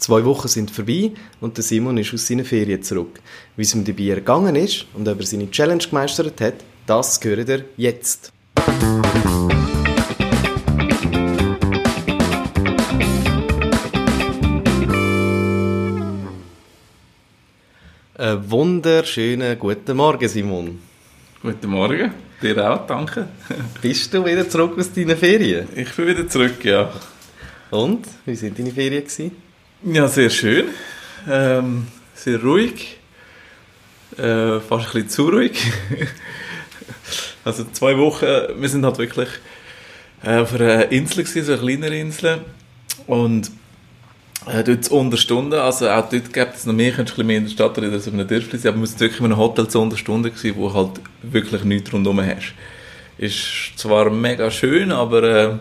Zwei Wochen sind vorbei und der Simon ist aus seinen Ferien zurück. Wie es ihm dabei ergangen ist und ob er seine Challenge gemeistert hat, das hört ihr jetzt. Einen wunderschönen guten Morgen, Simon. Guten Morgen, dir auch, danke. Bist du wieder zurück aus deinen Ferien? Ich bin wieder zurück, ja. Und, wie sind deine Ferien gewesen? Ja, sehr schön. Ähm, sehr ruhig. Äh, fast ein bisschen zu ruhig. also zwei Wochen, wir sind halt wirklich äh, auf einer Insel gewesen, so eine kleinere Insel. Und äh, dort zu Unterstunden, also auch dort gibt es noch mehr, könntest du ein bisschen mehr in der Stadt oder in so einem Dörfli sein, aber wir sind wirklich in einem Hotel zu Unterstunden gewesen, wo halt wirklich nichts rundherum hast. Ist zwar mega schön, aber äh,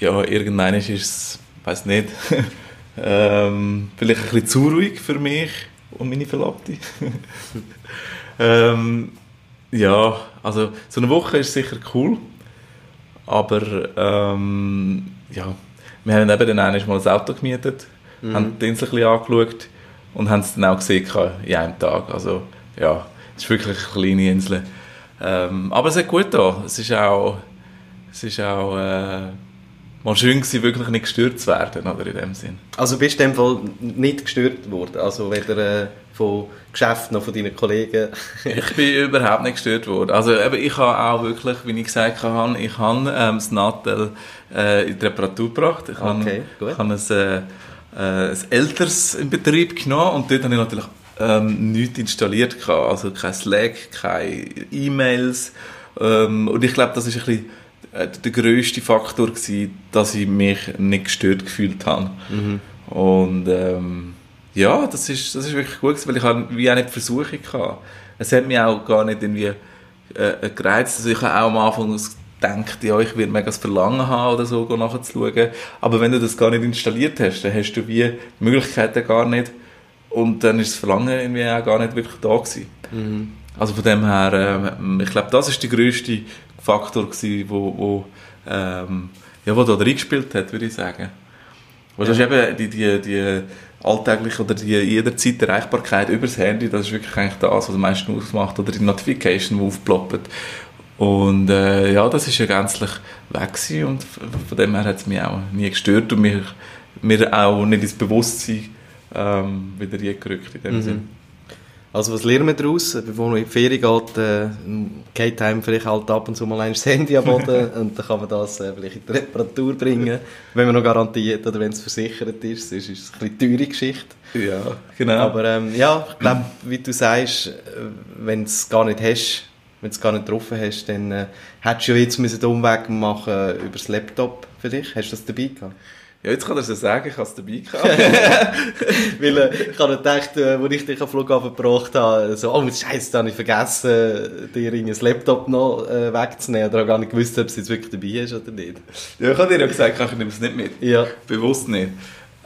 ja, irgendwann ist es, weiß nicht, ähm, vielleicht ein bisschen zu ruhig für mich und meine Verlobte. ähm, ja, also so eine Woche ist sicher cool, aber ähm, ja, wir haben eben dann einmal ein Auto gemietet, mhm. haben die Insel ein bisschen angeschaut und haben es dann auch gesehen in einem Tag. Also ja, es ist wirklich eine kleine Insel. Ähm, aber es hat gut da. Es ist auch, es ist auch äh, mal schön gewesen, wirklich nicht gestört zu werden, oder in dem Sinn. Also bist du in dem Fall nicht gestört worden? Also weder äh, von Geschäften noch von deinen Kollegen? ich bin überhaupt nicht gestört worden. Also eben, ich habe auch wirklich, wie ich gesagt habe, ich habe ähm, das Nattel äh, in die Reparatur gebracht. Ich habe, okay, ich habe ein, äh, äh, ein älteres in Betrieb genommen und dort habe ich natürlich ähm, nichts installiert gehabt. Also kein Slack, keine E-Mails. Ähm, und ich glaube, das ist ein bisschen der grösste Faktor gewesen, dass ich mich nicht gestört gefühlt habe. Mhm. Und ähm, ja, das ist, das ist wirklich gut gewesen, weil ich habe wie auch nicht die Versuchung hatte. Es hat mich auch gar nicht irgendwie äh, gereizt. Also ich habe auch am Anfang gedacht, ja, ich werde mega das Verlangen haben oder so, nachzuschauen. Aber wenn du das gar nicht installiert hast, dann hast du wie die Möglichkeiten gar nicht. Und dann ist das Verlangen irgendwie auch gar nicht wirklich da gewesen. Mhm. Also von dem her, äh, ich glaube, das ist der grösste Faktor gewesen, wo, wo, ähm, ja, wo da reingespielt hat, würde ich sagen. Weil ja. das ist eben die, die, die alltägliche oder die jederzeit Erreichbarkeit über das Handy, das ist wirklich eigentlich das, was am meisten ausmacht, oder die Notification, die aufploppt. Und äh, ja, das ist ja gänzlich weg gewesen und von dem her hat es mich auch nie gestört und mir, mir auch nicht ins Bewusstsein ähm, wieder gerückt in dem mhm. Sinn. Also was lernen wir daraus? Bevor man in die Ferien geht, äh, geht einem vielleicht halt ab und zu mal ein Handy am Boden und dann kann man das äh, vielleicht in die Reparatur bringen, wenn man noch garantiert oder wenn es versichert ist. Sonst ist es eine teure Geschichte. Ja, genau. Aber ähm, ja, ich glaube, wie du sagst, äh, wenn du es gar nicht hast, wenn du es gar nicht getroffen hast, dann äh, hättest du ja jetzt einen Umweg machen über das Laptop für dich. Hast du das dabei gehabt? Ja, jetzt kann er es ja sagen, ich habe es dabei gehabt. Weil äh, ich habe gedacht, äh, als ich dich am Flughafen gebracht habe, so, oh, Scheiße, da habe ich vergessen, dir ein Laptop noch äh, wegzunehmen. Oder habe gar nicht gewusst, ob es jetzt wirklich dabei ist oder nicht. Ja, ich habe dir ja gesagt, ich nehme es nicht mit. Ja. Bewusst nicht.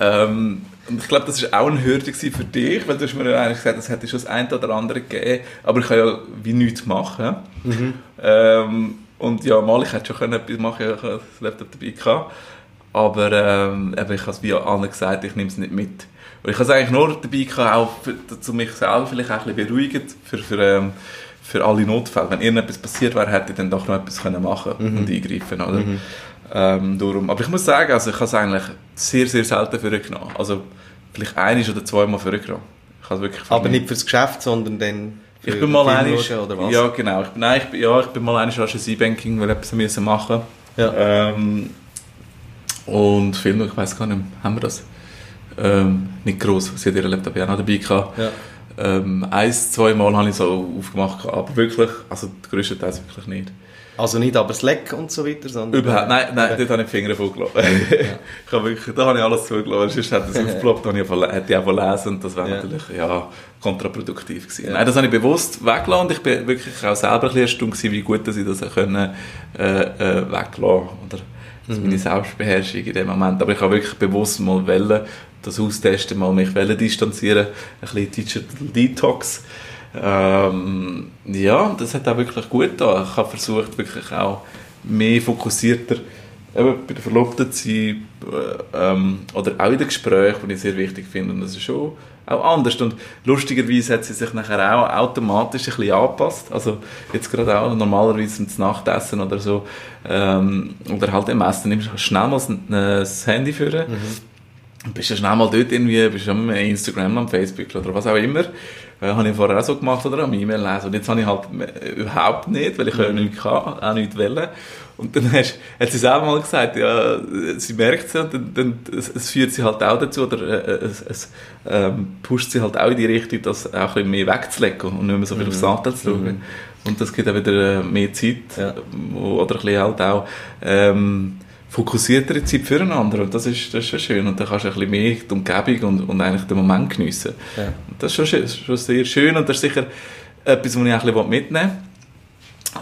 Ähm, und ich glaube, das war auch eine Hürde für dich, weil du hast mir ja eigentlich gesagt, es hätte schon das eine oder andere gegeben, aber ich kann ja wie nichts machen. Mhm. Ähm, und ja, mal, ich hätte schon etwas machen können, ich das Laptop dabei gehabt. Aber ähm, ich habe es wie allen gesagt, ich nehme es nicht mit. Und ich habe es eigentlich nur dabei gehabt, auch für, zu mich selber vielleicht auch ein bisschen beruhigend für, für, ähm, für alle Notfälle. Wenn irgendetwas passiert wäre, hätte ich dann doch noch etwas können machen mhm. und eingreifen oder? Mhm. Ähm, darum. Aber ich muss sagen, also ich habe es eigentlich sehr, sehr selten vorgenommen. Also vielleicht ein oder zweimal vorgenommen. Aber nicht fürs Geschäft, sondern dann für ich bin mal einig, oder was? Ja, genau. Ich bin, nein, ich bin, ja, ich bin mal einig an E-Banking, weil etwas müssen machen. Ja. Ähm, und Filme, ich weiß gar nicht, haben wir das? Ähm, nicht groß, sie hat ihren Laptop ja noch dabei gehabt. Ja. Ähm, eins, zwei Mal habe ich so aufgemacht, aber wirklich, also der größte Teil wirklich nicht. Also nicht aber Slack und so weiter, sondern... Überhaupt, nein, nein, dort habe ich die Finger vollgelassen. Ja. ich habe wirklich, da habe ich alles zugelassen, sonst hätte es aufgeploppt, hätte ich einfach lesen und das wäre ja. natürlich, ja, kontraproduktiv gewesen. Ja. Nein, das habe ich bewusst weggelassen und ich bin wirklich auch selber ein bisschen erstaunt wie gut dass ich das können, äh, äh, weglassen oder also meine Selbstbeherrschung in dem Moment. Aber ich habe wirklich bewusst mal wollen, das austesten, mal mich wollen distanzieren, ein bisschen Digital Detox. Ähm, ja, das hat auch wirklich gut getan. Ich habe versucht, wirklich auch mehr fokussierter eben bei der Verlobten sein äh, ähm, oder auch in den Gesprächen, die ich sehr wichtig finde. Und das ist schon auch anders. Und lustigerweise hat sie sich nachher auch automatisch ein bisschen angepasst. Also jetzt gerade auch normalerweise zum Nachtessen oder so ähm, oder halt im Essen nimmst du schnell mal das Handy führen. Mhm. Bist ja schnell mal dort irgendwie, bist am Instagram, am Facebook oder was auch immer. Äh, habe ich vorher auch so gemacht oder am E-Mail lesen. Und jetzt habe ich halt überhaupt nicht, weil ich mhm. ja nichts kann, auch nicht wollen. Und dann hast, hat sie selber mal gesagt, ja, sie merkt es und dann, dann, es, es, führt sie halt auch dazu, oder äh, es, es ähm, pusht sie halt auch in die Richtung, das auch ein bisschen mehr wegzulegen und nicht mehr so viel mhm. aufs Anteil zu schauen. Mhm. Und das gibt auch wieder äh, mehr Zeit, ja. oder ein bisschen halt auch ähm, fokussiertere Zeit füreinander und das ist, das ist schon schön und dann kannst du ein bisschen mehr die Umgebung und, und eigentlich den Moment geniessen. Ja. Das ist schon, schon sehr schön und das ist sicher etwas, was ich ein bisschen mitnehmen will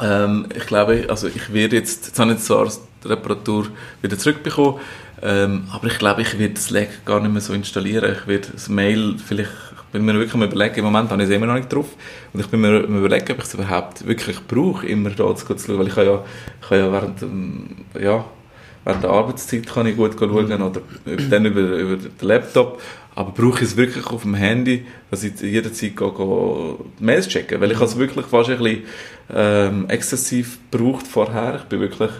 ähm, ich glaube, also ich werde jetzt, jetzt habe ich zwar die Reparatur wieder zurückbekommen, ähm, aber ich glaube, ich werde Slack gar nicht mehr so installieren. Ich werde das Mail vielleicht, ich bin mir wirklich am überlegen, im Moment habe ich es immer noch nicht drauf, und ich bin mir am überlegen, ob ich es überhaupt wirklich brauche, immer da zu schauen, weil ich kann ja, ich kann ja während, ja, während der Arbeitszeit kann ich gut schauen mhm. oder dann über, über den Laptop. Aber brauche ich es wirklich auf dem Handy, dass ich jederzeit gehe, gehe Mails checken? Weil ich habe es wirklich fast ein bisschen ähm, exzessiv gebraucht vorher. Ich bin wirklich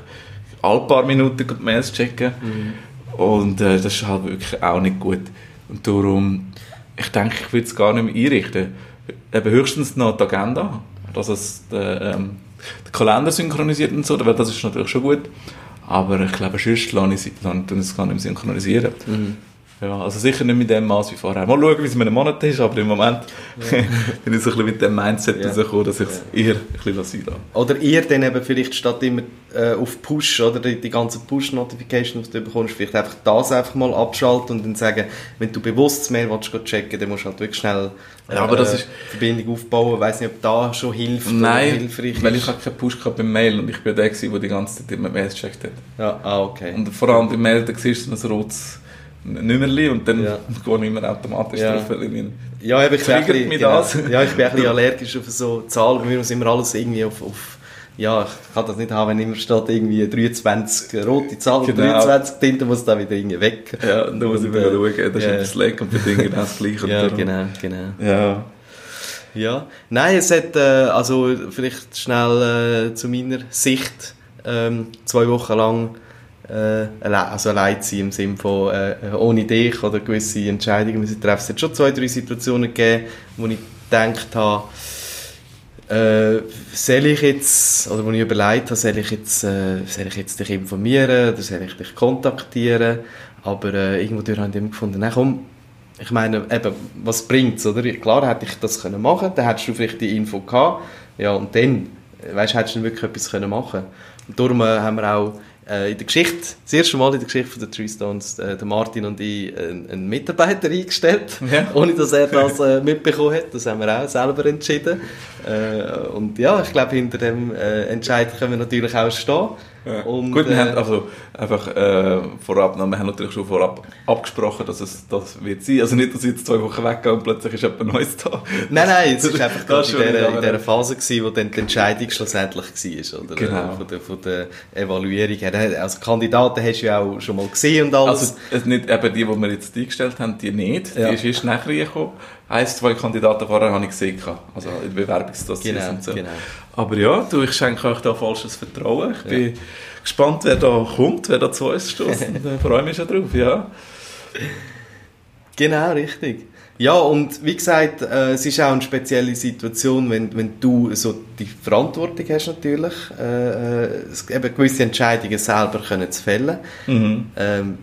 alle paar Minuten die Mails checken. Mhm. Und äh, das ist halt wirklich auch nicht gut. Und darum, ich denke, ich würde es gar nicht mehr einrichten. Eben höchstens noch die Agenda, dass es der, ähm, der Kalender synchronisiert und so, weil das ist natürlich schon gut. Aber ich glaube, sonst lasse ich, es gar nicht synchronisieren. Mhm. Ja, also sicher nicht mit dem Maß wie vorher. Mal schauen, wie es in einem Monat ist, aber im Moment ja. bin ich so ein bisschen mit dem Mindset ja. rausgekommen, dass ich es ja. eher ein bisschen lasse. Oder ihr dann eben vielleicht statt immer äh, auf Push oder die, die ganzen Push-Notifications, die du bekommst, vielleicht einfach das einfach mal abschalten und dann sagen, wenn du bewusst das Mail willst, checken dann musst du halt wirklich schnell äh, ja, aber das ist, Verbindung aufbauen. Ich weiß nicht, ob da schon hilft Nein, oder hilfreich weil ich habe keinen Push gehabt beim Mail und ich bin der, der die ganze Zeit immer Mails gecheckt hat. Ja, ah, okay. Und vor allem beim Mail, da siehst du ein rotes Nummerli und dann ja. gehe ich immer automatisch ja. drauf, ja, ich bin ein bisschen, genau. ja, ich bin ein bisschen allergisch auf so Zahlen, bei mir muss immer alles irgendwie auf, auf ja, ich kann das nicht haben, wenn immer steht irgendwie 23 rote Zahlen, genau. 23 Tinte muss da wieder irgendwie weg. Ja, und da muss ich wieder schauen, das ist ja. Slack und bei Dingen das Gleiche. Ja, genau, genau. Ja. Ja, nein, es hat, äh, also vielleicht schnell äh, zu meiner Sicht, ähm, zwei Wochen lang äh, also allein sein im Sinne von äh, ohne dich oder gewisse Entscheidungen müssen treffen. Es hat schon zwei, drei Situationen gegeben, wo ich gedacht habe, äh, soll ich jetzt, oder wo ich überlegt habe, soll ich jetzt, äh, soll ich jetzt dich informieren oder soll ich dich kontaktieren? Aber äh, irgendwo durch habe ich immer gefunden, nein, komm, ich meine, eben, was bringt es? Klar hätte ich das können machen dann hättest du vielleicht die Info gehabt, ja, und dann, weißt, hättest du wirklich etwas können machen Und darum äh, haben wir auch äh, in der Geschichte, das erste Mal in der Geschichte von den Three Stones, äh, der Martin und ich äh, einen Mitarbeiter eingestellt, ja. ohne dass er das äh, mitbekommen hat. Das haben wir auch selber entschieden. Äh, und ja, ich glaube, hinter dem äh, Entscheid können wir natürlich auch stehen. Ja. Und, Gut, wir äh, haben also einfach äh, vorab, wir haben natürlich schon vorab abgesprochen, dass es das wird sein. Also nicht, dass ich jetzt zwei Wochen weggehe und plötzlich ist jemand Neues da. Nein, nein, es war einfach gerade in dieser, in dieser Phase, gewesen, wo dann die Entscheidung schlussendlich war, oder? Genau. Von der, von der Evaluierung her. Also Kandidaten hast du ja auch schon mal gesehen und alles. Also nicht eben die, die wir jetzt eingestellt haben, die nicht. Ja. Die ist erst nachher gekommen. Eins, zwei Kandidaten vorher habe ich gesehen. Also in Bewerbungsdossiers genau, und so. Genau. Aber ja, du, ich schenke euch da falsches Vertrauen. Ich bin gespannt, wer da kommt, wer da zu uns stößt. Ich freue mich schon drauf, ja. Genau, richtig. Ja, und wie gesagt, äh, es ist auch eine spezielle Situation, wenn, wenn du so die Verantwortung hast natürlich, äh, äh eben gewisse Entscheidungen selber können zu fällen. Mhm. Ähm,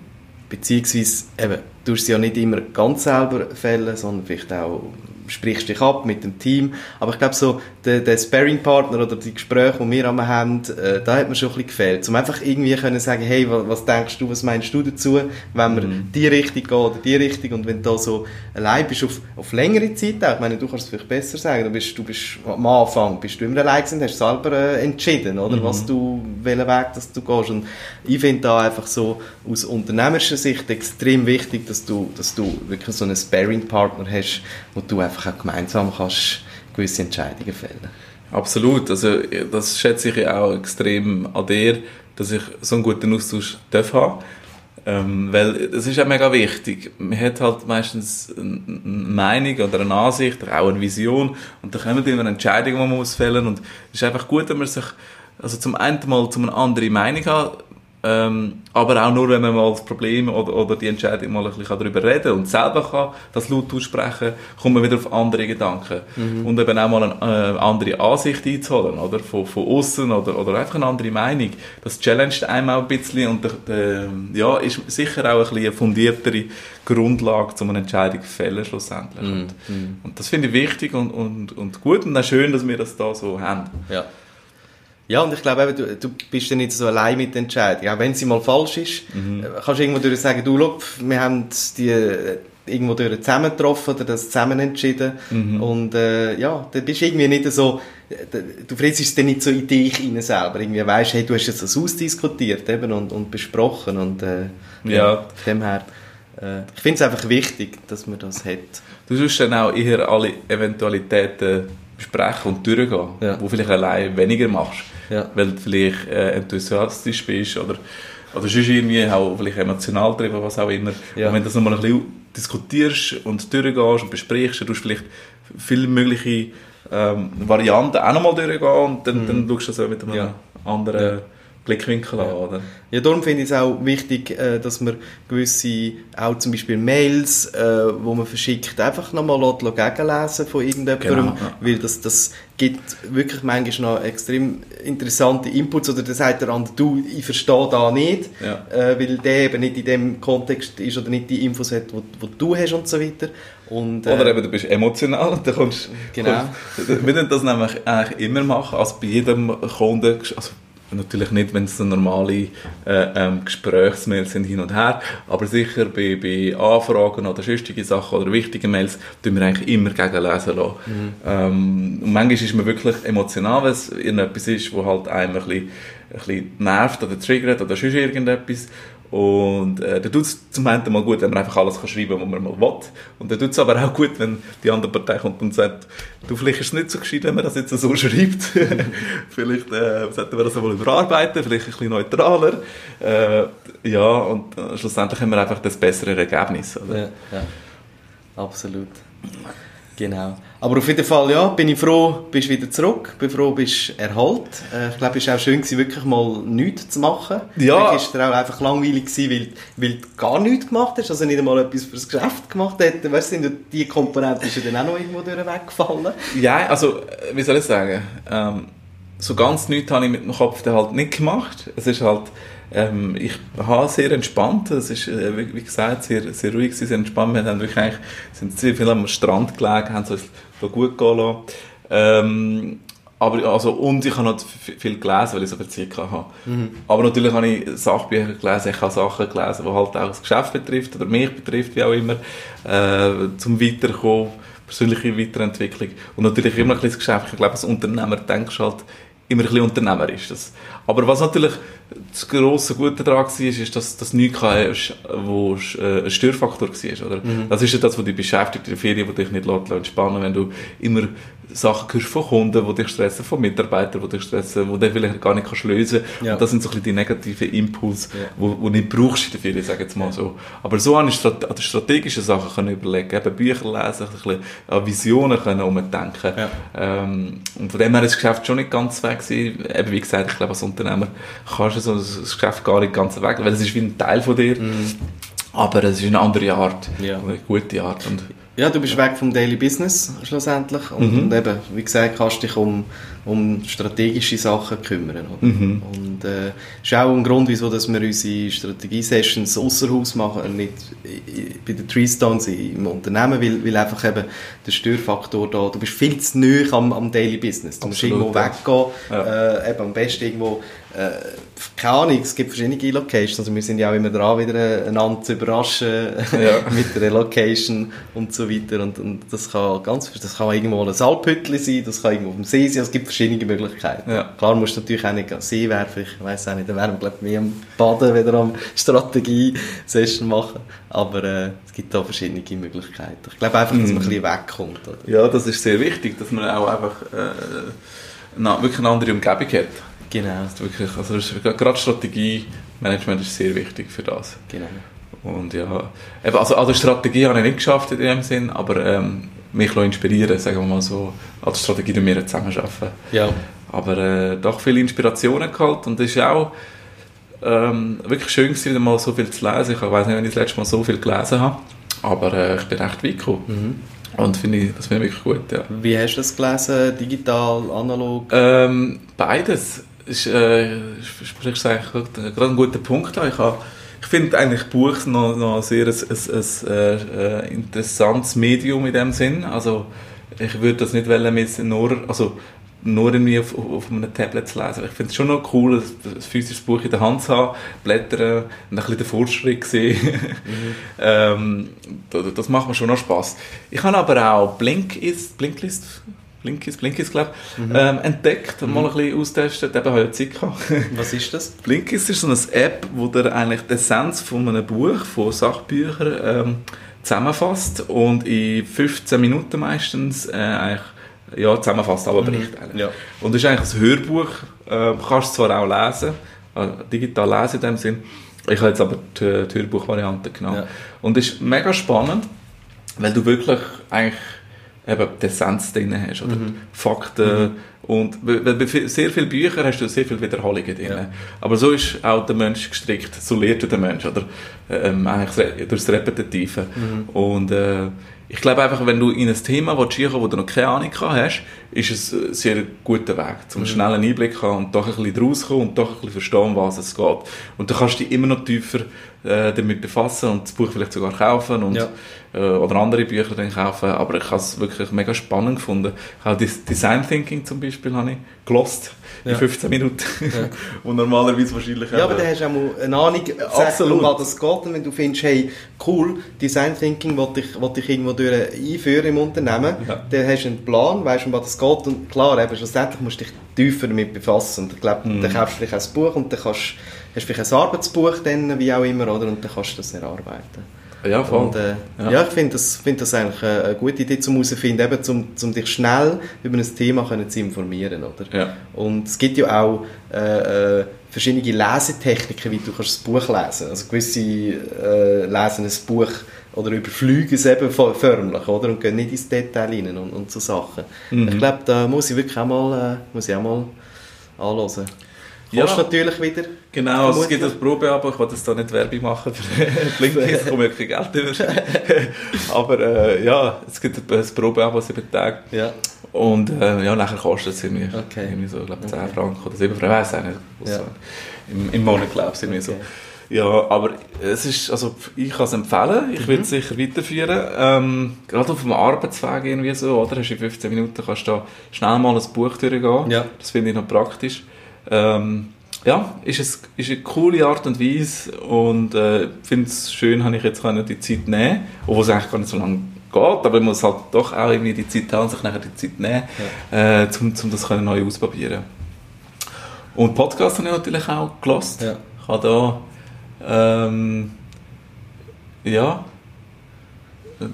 beziehungsweise, eben, du sie ja nicht immer ganz selber fällen, sondern vielleicht auch sprichst dich ab mit dem Team. Aber ich glaube, so der, der Sparring-Partner oder die Gespräche, die wir haben, äh, da hat mir schon ein bisschen gefehlt. Um einfach irgendwie können sagen, hey, was, was denkst du, was meinst du dazu, wenn wir mhm. die Richtung gehen oder die Richtung und wenn du da so allein bist auf, auf längere Zeit auch, ich meine, du kannst es vielleicht besser sagen, du bist, du bist am Anfang, bist du immer allein gewesen, hast selber äh, entschieden, oder, mhm. was du, welchen Weg dass du gehst und ich finde da einfach so aus unternehmerischer Sicht extrem wichtig, dass du, dass du wirklich so einen Sparring-Partner hast, wo du einfach auch gemeinsam kannst gewisse Entscheidungen fällen. Absolut, also das schätze ich auch extrem an dir, dass ich so einen guten Austausch darf haben ähm, weil es ist ja mega wichtig. Man hat halt meistens eine Meinung oder eine Ansicht oder auch eine Vision und da kommen immer Entscheidungen, die man muss fällen und es ist einfach gut, wenn man sich also zum einen mal zu einer anderen Meinung hat, ähm, aber auch nur, wenn man mal das Problem oder, oder die Entscheidung mal ein bisschen darüber reden kann und selber kann das laut aussprechen, kommt man wieder auf andere Gedanken. Mhm. Und eben auch mal eine äh, andere Ansicht einzuholen, oder? Von, von außen oder, oder einfach eine andere Meinung. Das challenged einem auch ein bisschen und äh, ja, ist sicher auch ein bisschen eine fundiertere Grundlage, um eine Entscheidung zu fällen, schlussendlich. Mhm. Und, mhm. und, das finde ich wichtig und, und, und gut und auch schön, dass wir das da so haben. Ja. Ja, und ich glaube eben, du, du bist ja nicht so allein mit der Entscheidung. Auch wenn sie mal falsch ist, mhm. Äh, kannst du irgendwo durch sagen, du, look, wir haben die äh, irgendwo durch zusammen getroffen oder das zusammen entschieden. Mhm. Und äh, ja, dann bist du irgendwie nicht so, du frisst es dann nicht so in dich rein selber. Irgendwie weißt, hey, du hast jetzt das ausdiskutiert eben und, und besprochen und äh, ja. von dem her. Äh, ich finde es einfach wichtig, dass man das hat. Du sollst dann auch eher alle Eventualitäten besprechen und durchgehen, ja. wo vielleicht allein weniger machst ja. weil du vielleicht äh, enthusiastisch bist oder, oder sonst irgendwie auch vielleicht emotional drin, was auch immer. Ja. Und wenn du das nochmal ein bisschen diskutierst und durchgehst und besprichst, dann tust du vielleicht viele mögliche ähm, Varianten auch nochmal durchgehen und dann, mhm. dann schaust du das auch mit einem anderen Blickwinkel ja. an. Oder? Ja, darum finde ich es auch wichtig, äh, dass man gewisse, auch zum Beispiel Mails, äh, wo man verschickt, einfach nochmal gegenlesen von irgendjemandem, genau, ja. weil das, das gibt wirklich manchmal noch extrem interessante Inputs oder dann sagt der andere, du, ich verstehe da nicht, ja. äh, weil der eben nicht in dem Kontext ist oder nicht die Infos hat, die du hast und so weiter. Und, äh, oder eben, du bist emotional und dann kommst, genau. kommst, wir das nämlich eigentlich immer machen, also bei jedem Kunden, also Natürlich nicht, wenn es so normale äh, ähm, Gesprächsmails sind hin und her, aber sicher bei, bei Anfragen oder sonstige Sachen oder wichtigen Mails tun wir eigentlich immer gegenlesen lassen. Mhm. Ähm, und manchmal ist man wirklich emotional, wenn es irgendetwas ist, wo halt einem ein bisschen, ein bisschen nervt oder triggert oder sonst irgendetwas. Und äh, dann tut es zum einen mal gut, wenn man einfach alles kann schreiben kann, was man mal will. Und dann tut es aber auch gut, wenn die andere Partei kommt und sagt, du, vielleicht ist es nicht so gescheit, wenn man das jetzt so schreibt. vielleicht äh, sollten wir das mal überarbeiten, vielleicht ein bisschen neutraler. Äh, ja, und äh, schlussendlich haben wir einfach das bessere Ergebnis. Oder? Ja, ja, absolut. Genau. Aber auf jeden Fall, ja, bin ich froh, bist wieder zurück. Bin froh, bist erholt. Äh, ich glaube, es war auch schön, gewesen, wirklich mal nichts zu machen. Ja. Es war auch einfach langweilig, gewesen, weil, weil du gar nichts gemacht hast, also nicht einmal etwas fürs Geschäft gemacht hast. Weißt du, die Komponente ist ja dann auch noch irgendwo weggefallen. Ja, also, wie soll ich sagen, ähm, so ganz nichts habe ich mit dem Kopf halt nicht gemacht. Es ist halt, ähm, ich habe sehr entspannt, es ist, äh, wie, gesagt, sehr, sehr ruhig, sehr entspannt. Wir haben wirklich eigentlich, sind sehr viel am Strand gelegen, haben es gut gehen lassen. Ähm, aber, also, und ich habe noch viel gelesen, weil ich so viel Zeit hatte. Mhm. Aber natürlich habe ich Sachbücher gelesen, ich habe Sachen gelesen, die halt auch das Geschäft betrifft oder mich betrifft, wie auch immer, äh, zum Weiterkommen, persönliche Weiterentwicklung. Und natürlich immer ein bisschen das Geschäft. Ich glaube, als Unternehmer denkst du halt immer ein bisschen unternehmerisch. Das, aber was natürlich das grosse Gute daran war, ist, dass das nichts wo äh, ein Störfaktor war. Oder? Mhm. Das ist ja das, was dich beschäftigt in der Ferien, wo dich nicht entspannen lässt, wenn du immer Sachen hörst von Kunden, die dich stressen, von Mitarbeitern, die dich stressen, die du vielleicht gar nicht kannst lösen kannst. Ja. Und das sind so ein bisschen die negativen Impulse, ja. wo, wo nicht brauchst in der Ferien, sage jetzt mal so. Aber so an Strate strategische Sachen können überlegen, eben Bücher lesen, ein bisschen an Visionen können umdenken. Ja. Ähm, und von dem her ist das Geschäft schon nicht ganz weg gewesen. Eben wie gesagt, ich glaube als Unternehmer kannst du so das Geschäft gar nicht ganz weg, weil es ist wie ein Teil von dir. Mhm. Aber es ist eine andere Art, ja. eine gute Art. Und ja, du bist weg vom Daily Business schlussendlich und, mhm. und eben, wie gesagt, kannst dich um, um strategische Sachen kümmern. Mhm. Und äh, das ist auch ein Grund, wieso dass wir unsere Strategie-Sessions außer Haus machen und nicht bei den Treestones im Unternehmen, weil, weil einfach eben der Störfaktor da, du bist viel zu nah am, am Daily Business. Du musst irgendwo weggehen, ja. äh, eben am besten irgendwo äh, keine Ahnung, es gibt verschiedene Locations, also wir sind ja auch immer dran, wieder einander zu überraschen ja. mit der Location und so weiter und, und, das kann ganz, das kann irgendwo ein Alphütli sein, das kann irgendwo auf dem See sein, also es gibt verschiedene Möglichkeiten. Ja. Klar musst du natürlich auch nicht See werfen, ich weiß auch nicht, da wären wir glaube ich mehr am Baden, wieder am Strategie-Session machen, aber äh, es gibt da verschiedene Möglichkeiten. Ich glaube einfach, dass man mm. ein bisschen wegkommt. Oder? Ja, das ist sehr wichtig, dass man auch einfach äh, na, wirklich eine andere Umgebung hat. Genau. Das wirklich, also das ist, gerade Strategiemanagement ist sehr wichtig für das. Genau. Und ja, eben, also, also Strategie habe ich nicht geschafft in dem Sinn, aber ähm, mich inspirieren, sagen wir mal so, als Strategie die wir zusammen arbeiten. Ja. Aber äh, doch viele Inspirationen gehabt und es ist auch ähm, wirklich schön gewesen, wieder mal so viel zu lesen. Ich weiß nicht, wenn ich das letzte Mal so viel gelesen habe, aber äh, ich bin recht weit gekommen. Mhm. Und finde ich, das finde ich wirklich gut, ja. Wie hast du das gelesen? Digital, analog? Ähm, beides. Ist, äh, sprichst eigentlich gerade einen guten Punkt an. Ich, ich finde eigentlich Buch noch, noch sehr ein, ein, ein, ein, äh, interessantes Medium in dem Sinn. Also ich würde das nicht wollen mit nur, also nur irgendwie auf, auf einem Tablet zu lesen. Ich finde es schon noch cool, ein, physisches Buch in der Hand zu haben, blättern und ein bisschen den Fortschritt sehen. Mhm. ähm, das, das, macht mir schon noch Spaß. Ich habe aber auch Blinkist, Blinklist, Blinkist, Blinkist, glaube ich, mhm. ähm, entdeckt und mhm. mal ein bisschen austestet. Eben habe ich Zeit gehabt. Was ist das? Blinkist ist so eine App, wo der eigentlich die Essenz von einem Buch, von Sachbüchern ähm, zusammenfasst und in 15 Minuten meistens äh, eigentlich ja, zusammenfasst, aber Bericht mhm. Ja. Und das ist eigentlich ein Hörbuch, äh, kannst du zwar auch lesen, äh, digital lesen in dem Sinn, ich habe jetzt aber die, die Hörbuchvariante genommen. Ja. Und es ist mega spannend, weil du wirklich eigentlich eben die Essenz drin hast, oder mhm. Fakten. Mhm. Und bei sehr vielen Büchern hast du sehr viele Wiederholungen drin. Ja. Aber so ist auch der Mensch gestrickt, so lehrt der Mensch, oder? Ähm, eigentlich durch das Repetitive. Mhm. Und äh, ich glaube einfach, wenn du in ein Thema willst, wo du noch keine Ahnung hast, ist es ein sehr guter Weg, um einen mhm. schnellen Einblick zu haben und doch ein bisschen rauskommen und doch ein bisschen verstehen, was es geht. Und dann kannst du dich immer noch tiefer äh, damit befassen und das Buch vielleicht sogar kaufen und, ja. äh, oder andere Bücher dann kaufen. Aber ich habe es wirklich mega spannend gefunden. Auch das Design Thinking zum Beispiel habe ich gelost in ja. 15 Minuten. Ja. und normalerweise wahrscheinlich Ja, aber dann hast du auch mal eine Ahnung, Absolut. um was das geht. Und wenn du findest, hey, cool, Design Thinking wollte ich, wollte ich irgendwo durch einführen im Unternehmen, ja. dann hast du einen Plan, weißt du, um was das geht. Und klar, eben, schlussendlich musst du dich tiefer damit befassen. Und ich glaube, mhm. dann kaufst du vielleicht ein Buch und dann kannst, hast du vielleicht ein Arbeitsbuch, dann, wie auch immer, oder? Und dann kannst du das erarbeiten. Ja, voll. Und, äh, ja. ja. ich finde das, find das eigentlich eine gute Idee, um herauszufinden, eben, um, um dich schnell über ein Thema können zu informieren. Oder? Ja. Und es gibt ja auch äh, äh, verschiedene Lesetechniken, wie du kannst das Buch lesen kannst. Also gewisse äh, lesen ein Buch oder überfliegen es eben förmlich oder? und gehen nicht ins Detail rein und, und so Sachen. Mhm. Ich glaube, da muss ich wirklich auch mal, äh, muss ich auch mal anhören. Ja, natürlich wieder. Genau, also es gibt das Probeabo, ich wollte jetzt da nicht Werbung machen für Blinkist, komme ja kein Geld über. Aber äh, ja, es gibt ein Probeabo, sieben Tage. Ja. Und äh, ja, nachher kostet es irgendwie, okay. irgendwie so, glaube 10 okay. Franken oder 7 Franken, ich weiß nicht. Ja. Im, Im Monat, glaube ich, irgendwie okay. so. Ja, aber es ist, also ich kann es empfehlen, ich mhm. will es sicher weiterführen. Ähm, gerade auf dem Arbeitsweg irgendwie so, oder? Hast du in 15 Minuten kannst du da schnell mal ein Buch durchgehen. Ja. Das finde ich noch praktisch. Ähm, ja, ist, es, ist eine coole Art und Weise und äh, finde es schön, habe ich jetzt die Zeit nehmen, obwohl es eigentlich gar nicht so lange geht, aber man muss halt doch auch irgendwie die Zeit haben, sich nachher die Zeit nehmen, ja. äh, um, um das können neu ausprobieren. Und Podcast habe ich natürlich auch gelost. Ja. Ich habe da ähm, ja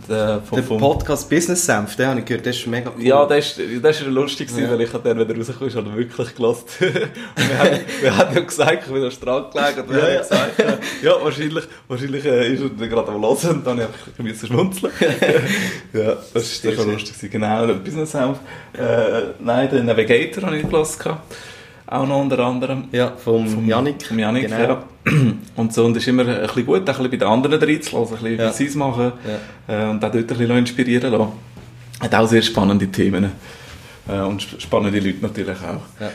der, vom, der Podcast Business Senf, den habe ich gehört, der ist mega cool. Ja, der ist, der ist lustig, ja. weil ich dann, wenn er rausgekommen ist, habe wirklich gelassen. wir, haben, wir haben ja gesagt, ich bin am Strand gelegen und wir ja, haben ja. gesagt, ja, wahrscheinlich, wahrscheinlich äh, ist er gerade am Hören und dann habe ich ein bisschen schmunzeln. ja, das ist, das schon lustig. Genau, der Business Senf. Äh, nein, den Navigator habe ich gelassen. Auch noch unter anderem. Ja, vom, vom Janik. Vom Janik, genau. ja. Und so, und es ist immer ein bisschen gut, ein bisschen bei den anderen reinzulassen, ein bisschen, ja. wie sie es machen. Ja. Äh, und auch dort ein bisschen inspirieren lassen. Hat auch sehr spannende Themen. Äh, und spannende Leute natürlich auch. Ja,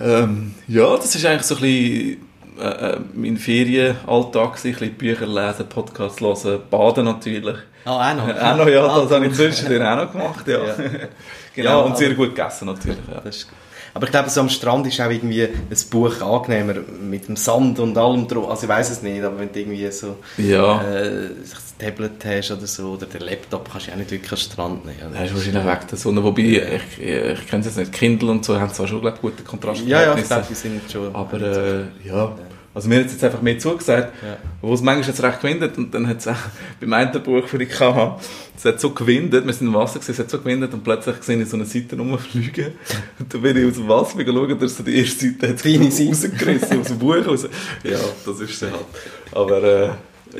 ähm, ja das ist eigentlich so ein bisschen äh, äh mein Ferienalltag, ein bisschen Bücher lesen, Podcasts hören, baden natürlich. Oh, auch noch? auch noch, ja, das habe ich zwischendurch auch noch gemacht, ja. ja. genau, ja, und sehr gut gegessen natürlich. Ja. Das ist aber ich glaube, so am Strand ist auch irgendwie ein Buch angenehmer mit dem Sand und allem drum. Also ich weiß es nicht, aber wenn du irgendwie so ja. äh, das Tablet hast oder so oder den Laptop, kannst du auch nicht wirklich am Strand nehmen. Das ist wahrscheinlich weg der Sonne. Wobei, ich, ich kenne es jetzt nicht, Kindle und so haben zwar schon glaub, gute Kontrast. Ja, ja, ich glaube, die sind schon... Aber äh, ja, Also mir hat es jetzt einfach mehr zugesagt, ja. wo es manchmal jetzt recht gewindet und dann hat es auch beim einen Buch, das ich hatte, es hat so gewindet, wir sind im Wasser gewesen, es hat so gewindet und plötzlich gesehen ich so eine Seite rumfliegen und dann bin ich aus dem Wasser geschaut, da ist so die erste Seite hat rausgerissen aus dem Buch raus. Ja, das ist es halt. Aber äh,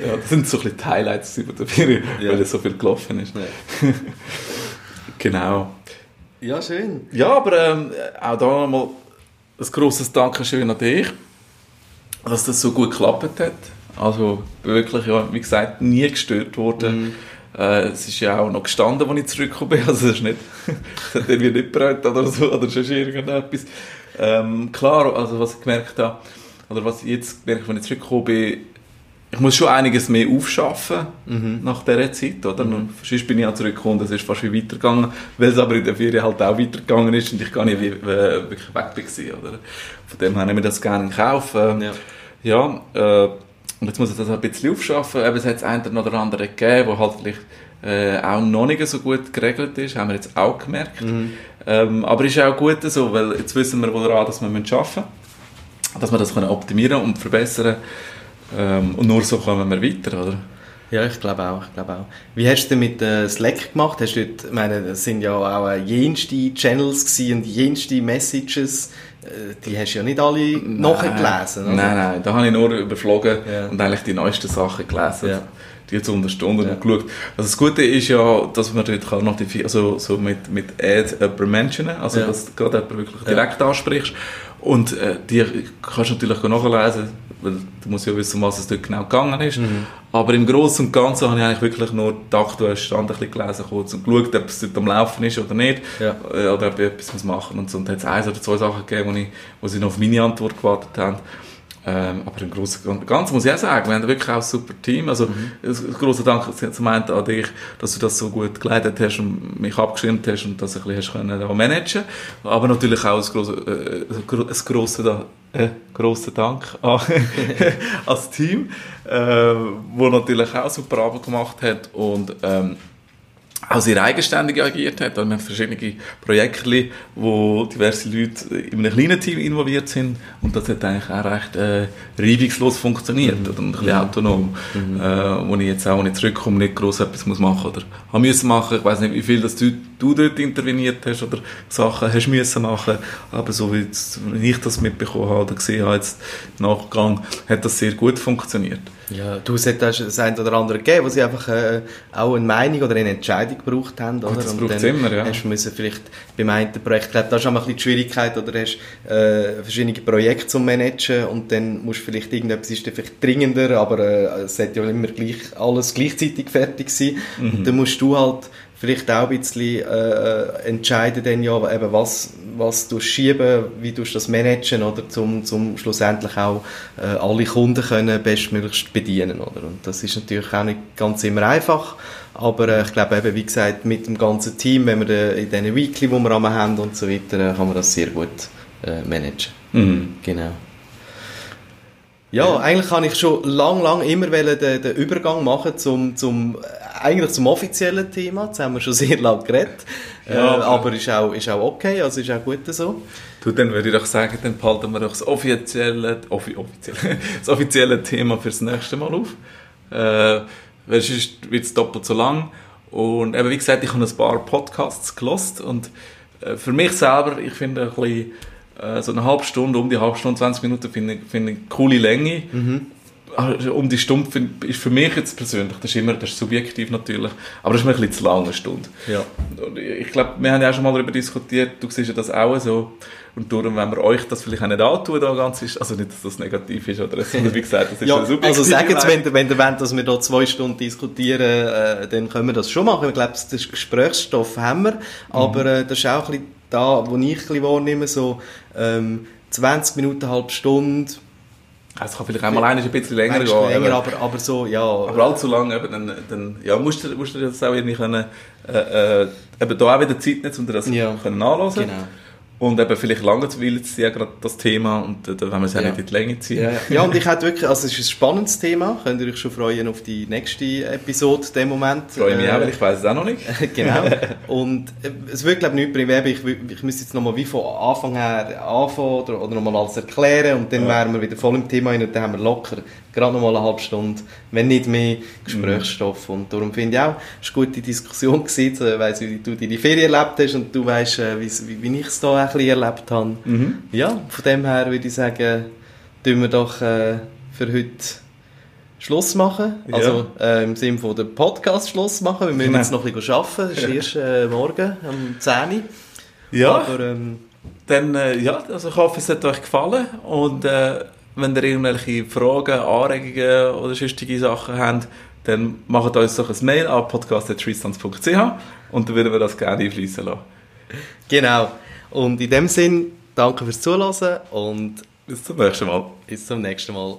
ja, das sind so ein bisschen die Highlights über der Ferien, ja. weil es so viel gelaufen ist. Ja. genau. Ja, schön. Ja, aber ähm, auch da nochmal ein grosses Dankeschön an dich dass das so gut geklappt hat. Also wirklich, ja, wie gesagt, nie gestört worden. Mhm. Äh, es ist ja auch noch gestanden, als ich zurückgekommen bin. Also es ist nicht, es hat irgendwie nicht brennt oder so, oder schon irgendetwas. Ähm, klar, also was ich gemerkt habe, oder was ich jetzt merke, wenn ich zurückgekommen bin, ich muss schon einiges mehr aufschaffen mhm. nach dieser Zeit, oder? Mhm. Sonst bin ich auch zurückgekommen, es ist fast wie weitergegangen, weil es aber in der Ferien halt auch weitergegangen ist und ich gar nicht äh, wirklich weg war, oder? Von dem her nehme ich das gerne in Kauf. Äh, ja. Ja, äh, und jetzt muss ich das ein bisschen aufschaffen. Eben, es hat das eine oder andere gegeben, wo halt vielleicht äh, auch noch nicht so gut geregelt ist, haben wir jetzt auch gemerkt. Mhm. Ähm, aber ist auch gut so, weil jetzt wissen wir woran, dass wir arbeiten müssen, dass wir das können optimieren und verbessern ähm, und nur so kommen wir weiter, oder? Ja, ich glaube auch, ich glaube auch. Wie hast du denn mit äh, Slack gemacht? Hast du dort, ich meine, das sind ja auch äh, jenste Channels und jenste Messages die hast du ja nicht alle nachgelesen? Nein, nein, da habe ich nur überflogen ja. und eigentlich die neuesten Sachen gelesen. Ja. Die zu unterstunden ja. und geschaut. Also das Gute ist ja, dass man dort kann notifizieren, also so mit, mit Ad jemanden mentionen, also ja. dass du gerade jemanden wirklich direkt ansprichst. Und äh, die kannst du natürlich nachlesen, weil du musst ja wissen, was es dort genau gegangen ist. Mhm. Aber im Großen und Ganzen habe ich eigentlich wirklich nur den aktuellen Stand ein bisschen gelesen kurz und geschaut, ob es dort am Laufen ist oder nicht. Ja. Äh, oder ob ich etwas machen muss. Und so. Und da hat es eins oder zwei Sachen gegeben, wo, ich, wo sie noch auf meine Antwort gewartet haben. Ähm, aber im Großen und Ganzen muss ich auch sagen, wir haben wirklich auch ein super Team. Also, mhm. ein grosser Dank zum einen an dich, dass du das so gut geleitet hast und mich abgestimmt hast und das ein bisschen hast können managen Aber natürlich auch ein grosser, äh, ein grosser, äh, grosser Dank an, das Team, äh, wo natürlich auch super Arbeit gemacht hat und, ähm, auch sehr eigenständig agiert hat. Wir haben verschiedene Projekte, wo diverse Leute in einem kleinen Team involviert sind und das hat eigentlich auch recht äh, reibungslos funktioniert mhm. oder ein bisschen mhm. autonom, mhm. Äh, wo ich jetzt auch, wenn ich zurückkomme, nicht gross etwas muss machen oder haben müssen machen. Ich weiß nicht, wie viel dass du, du dort interveniert hast oder Sachen hast müssen machen, aber so wie ich das mitbekommen habe oder gesehen habe jetzt im Nachgang, hat das sehr gut funktioniert. Ja, du hast das ein oder andere gegeben, wo sie einfach äh, auch eine Meinung oder eine Entscheidung gebraucht haben. Oder? das braucht immer, ja. Hast du müssen vielleicht beim einen Projekt, glaube da ist auch ein bisschen die Schwierigkeit, oder hast äh, verschiedene Projekte zu managen und dann musst du vielleicht irgendetwas ist vielleicht dringender, aber äh, es sollte ja immer gleich, alles gleichzeitig fertig sein. Mhm. Und dann musst du halt vielleicht auch ein bisschen äh, entscheiden dann ja, eben was, was du schieben, wie du das managen, oder, zum, zum schlussendlich auch äh, alle Kunden können bestmöglichst bedienen, oder? Und das ist natürlich auch nicht ganz immer einfach, aber äh, ich glaube eben, wie gesagt, mit dem ganzen Team, wenn wir de, in diesen Weekly, die wir haben und so weiter, äh, kann man das sehr gut äh, managen. Mhm. Genau. Ja, eigentlich kann ich schon lang, lang immer den, den Übergang machen zum, zum, eigentlich zum offiziellen Thema. Jetzt haben wir schon sehr lange geredet. Ja, äh, aber ist auch, ist auch okay, also ist auch gut so. Du, dann würde ich doch sagen, dann behalten wir doch das offizielle, offi, offizielle, das offizielle Thema fürs nächste Mal auf. Äh, weil sonst wird es doppelt so lang. Und eben, wie gesagt, ich habe ein paar Podcasts gelost und äh, für mich selber, ich finde ein bisschen äh, so eine halbe Stunde, um die halbe Stunde, 20 Minuten finde ich, find ich eine coole Länge. Mhm. Also, um die Stunde find, ist für mich jetzt persönlich, das ist immer, das ist subjektiv natürlich, aber das ist mir ein bisschen zu lange Stunde. Ja. Und ich glaube, wir haben ja auch schon mal darüber diskutiert, du siehst ja das auch so. Und darum, wenn wir euch das vielleicht auch nicht antun, da ganz ist, also nicht, dass das negativ ist oder so, wie gesagt, das ist ja, subjektiv. Also sagen Sie, wenn, wenn ihr wollt, dass wir da zwei Stunden diskutieren, äh, dann können wir das schon machen. Ich glaube, das Gesprächsstoff haben wir, aber äh, das ist auch ein bisschen da, wo ich ein bisschen wahrnehme, so ähm, 20 Minuten, halbe Stunde. Es kann vielleicht einmal ein bisschen länger gehen. länger, aber, aber so, ja. Aber allzu lang, eben, dann, dann ja, musst, du, musst du das auch irgendwie können, äh, äh, eben da auch wieder Zeit nehmen, um das ja. können nachlesen. Genau. Und eben vielleicht langweilt es ja gerade das Thema und äh, da wollen wir es ja, ja, nicht in die Länge ziehen. Ja, ja. und ich hätte wirklich, also es ist ein spannendes Thema, könnt ihr euch schon freuen auf die nächste Episode dem Moment. Freue mich äh, auch, weil ich weiß es auch noch nicht. genau. Und äh, es wird glaube ich nicht primär, ich, ich müsste jetzt nochmal wie von Anfang her anfangen oder, oder nochmal alles erklären und dann ja. wären wir wieder voll im Thema und dann haben wir locker gerade nochmal eine halbe Stunde, wenn nicht mehr, Gesprächsstoff. Mhm. Und darum finde ich auch, es war eine gute Diskussion gewesen, weil wie du deine Ferien erlebt hast und du weißt, äh, wie, wie ich es ein bisschen erlebt habe. Mhm. Ja, von dem her würde ich sagen, tun wir doch äh, für heute Schluss machen. Ja. Also äh, im Sinne von dem Podcast Schluss machen. Wir müssen jetzt noch ein bisschen arbeiten. Es ist erst äh, morgen um 10 Uhr. Ja. Aber, ähm, dann, äh, ja, also ich hoffe, es hat euch gefallen und äh, wenn ihr irgendwelche Fragen, Anregungen oder sonstige Sachen habt, dann macht uns doch ein Mail an podcast.treestands.ch und dann würden wir das gerne einfließen lassen. Genau. Und in dem Sinn, danke fürs Zuhören und bis zum nächsten Mal. Bis zum nächsten Mal.